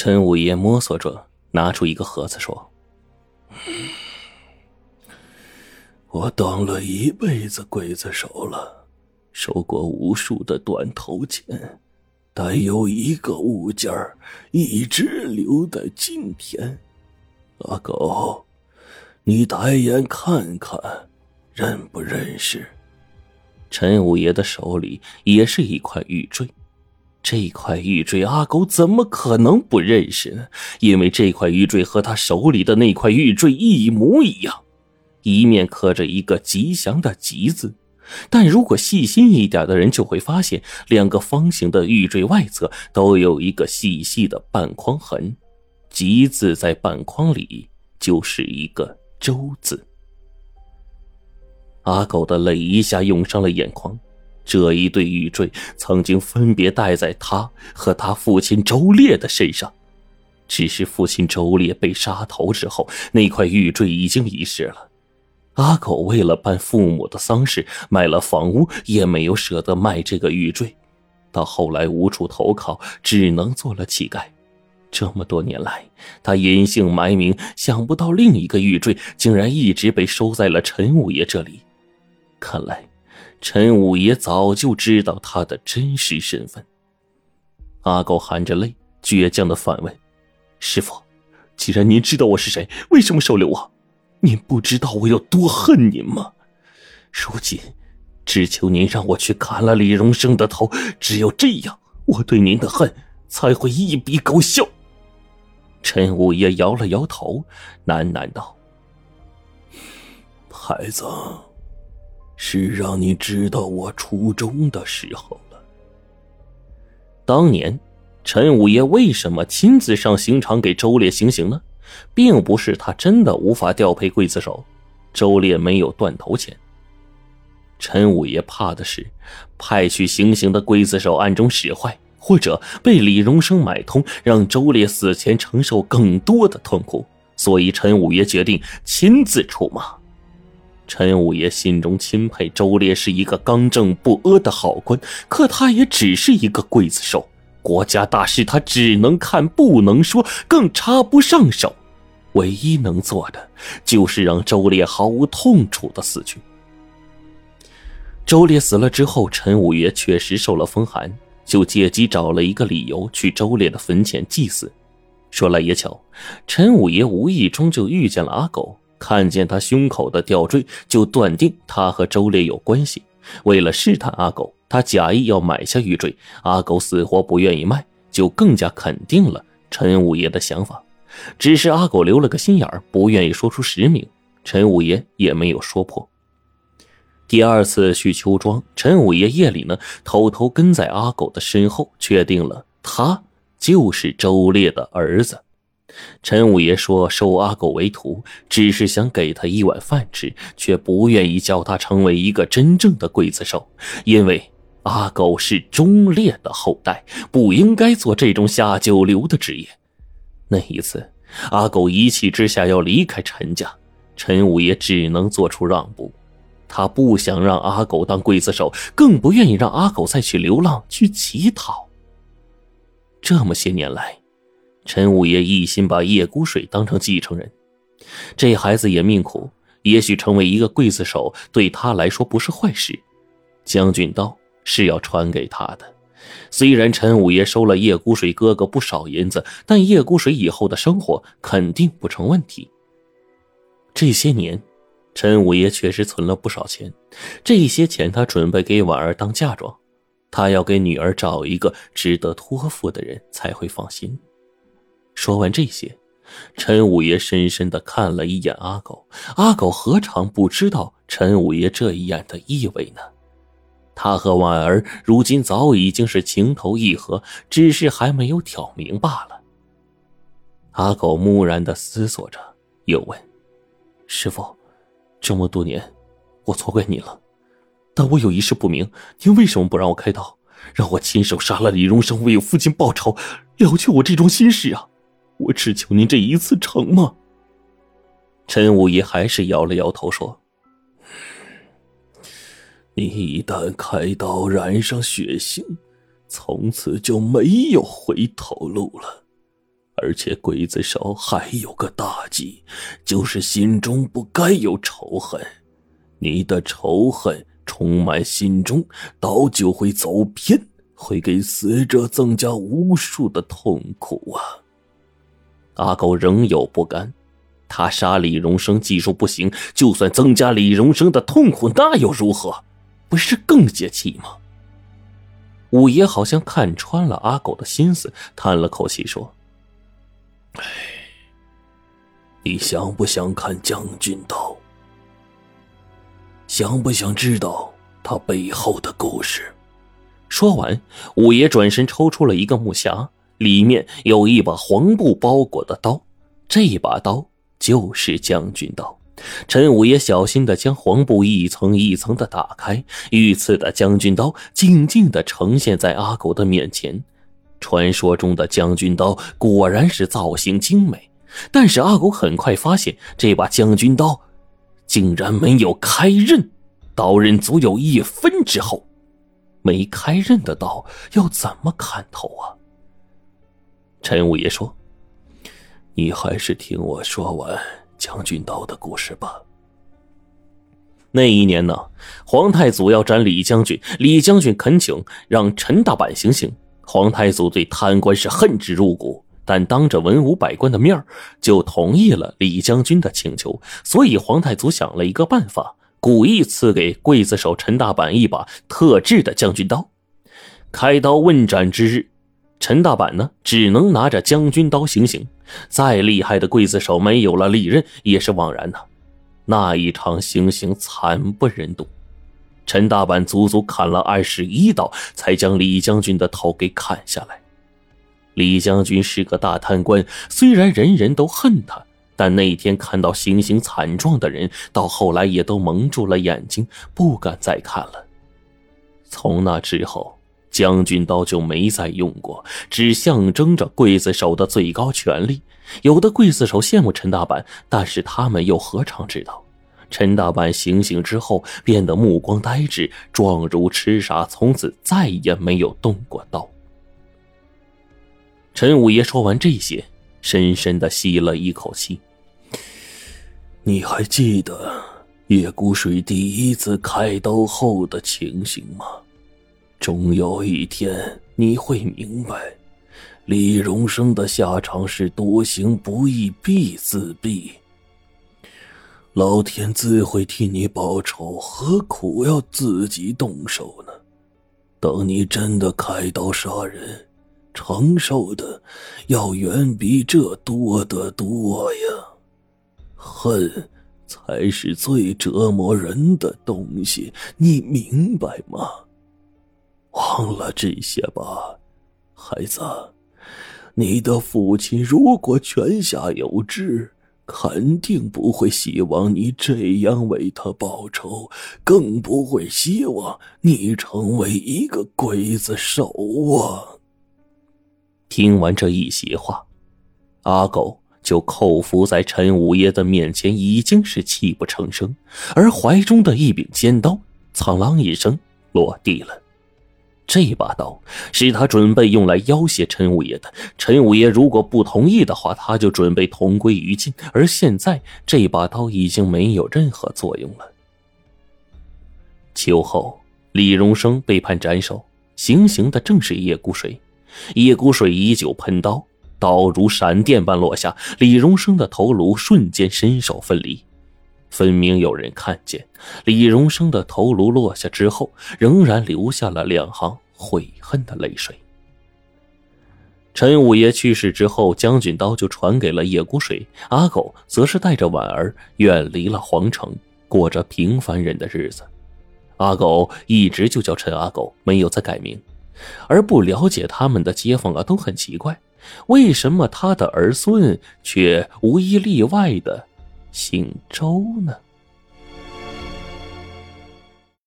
陈五爷摸索着拿出一个盒子，说：“我当了一辈子刽子手了，收过无数的断头钱，但有一个物件一直留在今天。阿狗，你抬眼看看，认不认识？”陈五爷的手里也是一块玉坠。这块玉坠，阿狗怎么可能不认识呢？因为这块玉坠和他手里的那块玉坠一模一样，一面刻着一个吉祥的“吉”字。但如果细心一点的人就会发现，两个方形的玉坠外侧都有一个细细的半框痕，“吉”字在半框里就是一个“周”字。阿狗的泪一下涌上了眼眶。这一对玉坠曾经分别戴在他和他父亲周烈的身上，只是父亲周烈被杀头之后，那块玉坠已经遗失了。阿狗为了办父母的丧事，卖了房屋，也没有舍得卖这个玉坠。到后来无处投靠，只能做了乞丐。这么多年来，他隐姓埋名，想不到另一个玉坠竟然一直被收在了陈五爷这里。看来。陈五爷早就知道他的真实身份。阿狗含着泪，倔强的反问：“师傅，既然您知道我是谁，为什么收留我？您不知道我有多恨您吗？如今，只求您让我去砍了李荣生的头，只有这样，我对您的恨才会一笔勾销。”陈五爷摇了摇头，喃喃道：“孩子。”是让你知道我初衷的时候了。当年，陈五爷为什么亲自上刑场给周烈行刑呢？并不是他真的无法调配刽子手，周烈没有断头钱。陈五爷怕的是派去行刑的刽子手暗中使坏，或者被李荣生买通，让周烈死前承受更多的痛苦，所以陈五爷决定亲自出马。陈五爷心中钦佩周烈是一个刚正不阿的好官，可他也只是一个刽子手，国家大事他只能看不能说，更插不上手。唯一能做的就是让周烈毫无痛楚的死去。周烈死了之后，陈五爷确实受了风寒，就借机找了一个理由去周烈的坟前祭祀。说来也巧，陈五爷无意中就遇见了阿狗。看见他胸口的吊坠，就断定他和周烈有关系。为了试探阿狗，他假意要买下玉坠。阿狗死活不愿意卖，就更加肯定了陈五爷的想法。只是阿狗留了个心眼儿，不愿意说出实名。陈五爷也没有说破。第二次去秋庄，陈五爷夜里呢，偷偷跟在阿狗的身后，确定了他就是周烈的儿子。陈五爷说：“收阿狗为徒，只是想给他一碗饭吃，却不愿意叫他成为一个真正的刽子手，因为阿狗是忠烈的后代，不应该做这种下九流的职业。”那一次，阿狗一气之下要离开陈家，陈五爷只能做出让步。他不想让阿狗当刽子手，更不愿意让阿狗再去流浪去乞讨。这么些年来。陈五爷一心把叶孤水当成继承人，这孩子也命苦，也许成为一个刽子手对他来说不是坏事。将军刀是要传给他的，虽然陈五爷收了叶孤水哥哥不少银子，但叶孤水以后的生活肯定不成问题。这些年，陈五爷确实存了不少钱，这些钱他准备给婉儿当嫁妆，他要给女儿找一个值得托付的人才会放心。说完这些，陈五爷深深的看了一眼阿狗。阿狗何尝不知道陈五爷这一眼的意味呢？他和婉儿如今早已经是情投意合，只是还没有挑明罢了。阿狗木然的思索着，又问：“师傅，这么多年，我错怪你了，但我有一事不明，您为什么不让我开刀，让我亲手杀了李荣生，为我父亲报仇，了却我这桩心事啊？”我只求您这一次成吗？陈五爷还是摇了摇头说：“你一旦开刀染上血腥，从此就没有回头路了。而且刽子手还有个大忌，就是心中不该有仇恨。你的仇恨充满心中，刀就会走偏，会给死者增加无数的痛苦啊！阿狗仍有不甘，他杀李荣生技术不行，就算增加李荣生的痛苦，那又如何？不是更解气吗？五爷好像看穿了阿狗的心思，叹了口气说。哎，你想不想看将军刀？想不想知道他背后的故事？说完，五爷转身抽出了一个木匣，里面有一把黄布包裹的刀。这把刀就是将军刀。陈五爷小心的将黄布一层一层的打开，御赐的将军刀静静的呈现在阿狗的面前。传说中的将军刀果然是造型精美，但是阿狗很快发现这把将军刀竟然没有开刃，刀刃足有一分之厚。没开刃的刀要怎么砍头啊？陈五爷说：“你还是听我说完将军刀的故事吧。”那一年呢，皇太祖要斩李将军，李将军恳请让陈大板行刑。皇太祖对贪官是恨之入骨，但当着文武百官的面就同意了李将军的请求。所以皇太祖想了一个办法，故意赐给刽子手陈大板一把特制的将军刀。开刀问斩之日，陈大板呢只能拿着将军刀行刑。再厉害的刽子手，没有了利刃也是枉然的。那一场行刑惨不忍睹。陈大板足足砍了二十一刀，才将李将军的头给砍下来。李将军是个大贪官，虽然人人都恨他，但那天看到行刑惨状的人，到后来也都蒙住了眼睛，不敢再看了。从那之后，将军刀就没再用过，只象征着刽子手的最高权力。有的刽子手羡慕陈大板，但是他们又何尝知道？陈大板醒醒之后，变得目光呆滞，状如痴傻，从此再也没有动过刀。陈五爷说完这些，深深的吸了一口气。你还记得叶孤水第一次开刀后的情形吗？终有一天你会明白，李荣生的下场是多行不义必自毙。老天自会替你报仇，何苦要自己动手呢？等你真的开刀杀人，承受的要远比这多得多呀！恨才是最折磨人的东西，你明白吗？忘了这些吧，孩子。你的父亲如果泉下有知。肯定不会希望你这样为他报仇，更不会希望你成为一个刽子手啊！听完这一席话，阿狗就叩伏在陈五爷的面前，已经是泣不成声，而怀中的一柄尖刀，苍啷一声落地了。这把刀是他准备用来要挟陈五爷的。陈五爷如果不同意的话，他就准备同归于尽。而现在，这把刀已经没有任何作用了。秋后，李荣生被判斩首，行刑的正是叶孤水。叶孤水依旧喷刀，刀如闪电般落下，李荣生的头颅瞬间身首分离。分明有人看见李荣生的头颅落下之后，仍然留下了两行悔恨的泪水。陈五爷去世之后，将军刀就传给了叶孤水，阿狗则是带着婉儿远离了皇城，过着平凡人的日子。阿狗一直就叫陈阿狗，没有再改名。而不了解他们的街坊啊，都很奇怪，为什么他的儿孙却无一例外的。姓周呢？